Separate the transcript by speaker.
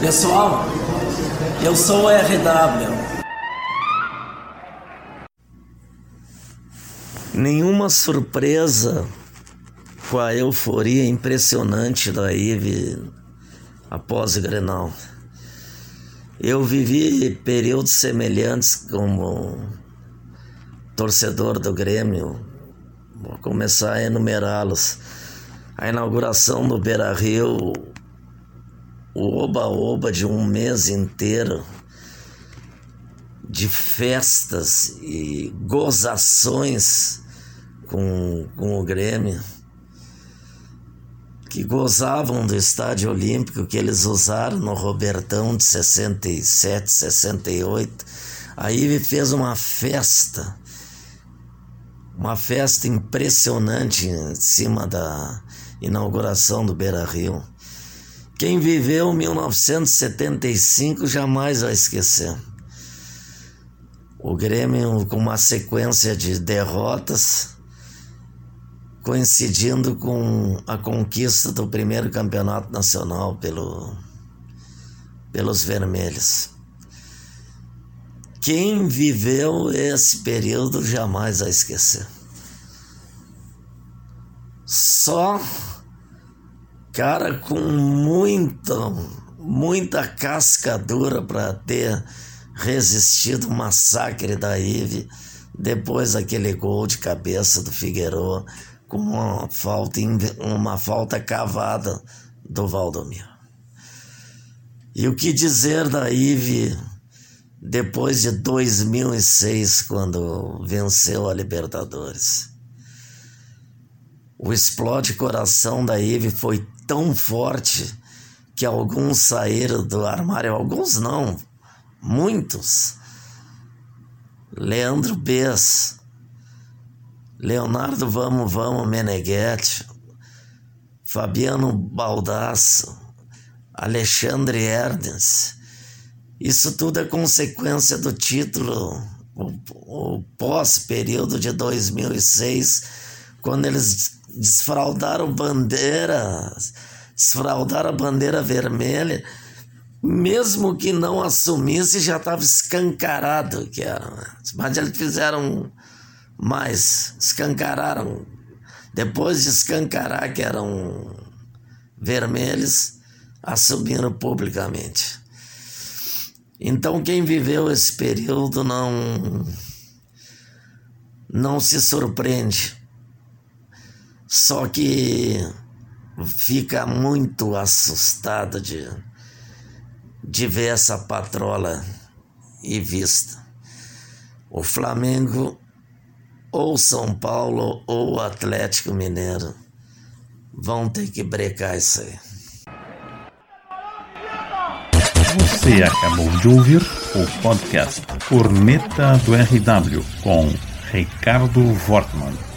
Speaker 1: Pessoal, eu sou o RW. Nenhuma surpresa com a euforia impressionante da Ive após o Grenal. Eu vivi períodos semelhantes como torcedor do Grêmio. Vou começar a enumerá-los. A inauguração do Beira Rio, o oba-oba de um mês inteiro de festas e gozações com, com o Grêmio, que gozavam do estádio olímpico que eles usaram no Robertão de 67, 68. Aí fez uma festa, uma festa impressionante em cima da inauguração do Beira Rio. Quem viveu 1975 jamais vai esquecer. O Grêmio com uma sequência de derrotas, coincidindo com a conquista do primeiro campeonato nacional pelo, pelos vermelhos. Quem viveu esse período jamais vai esquecer. Só cara com muita, muita casca dura para ter resistido o massacre da Ive depois daquele gol de cabeça do Figueiredo com uma falta, uma falta cavada do Valdomiro. E o que dizer da Ive depois de 2006, quando venceu a Libertadores? O explode coração da Ive foi tão forte que alguns saíram do armário, alguns não, muitos. Leandro Bess, Leonardo Vamos Vamos Meneghetti, Fabiano Baldasso, Alexandre Erdens. Isso tudo é consequência do título, o, o pós-período de 2006, quando eles desfraldaram bandeira, desfraldaram a bandeira vermelha, mesmo que não assumisse, já estava escancarado que era. Mas eles fizeram mais, escancararam. Depois de escancarar que eram vermelhos, assumiram publicamente. Então quem viveu esse período não não se surpreende só que fica muito assustado de, de ver essa patrola e vista. O Flamengo, ou São Paulo, ou Atlético Mineiro vão ter que brecar isso aí.
Speaker 2: Você acabou de ouvir o podcast Corneta do RW com Ricardo Wortmann.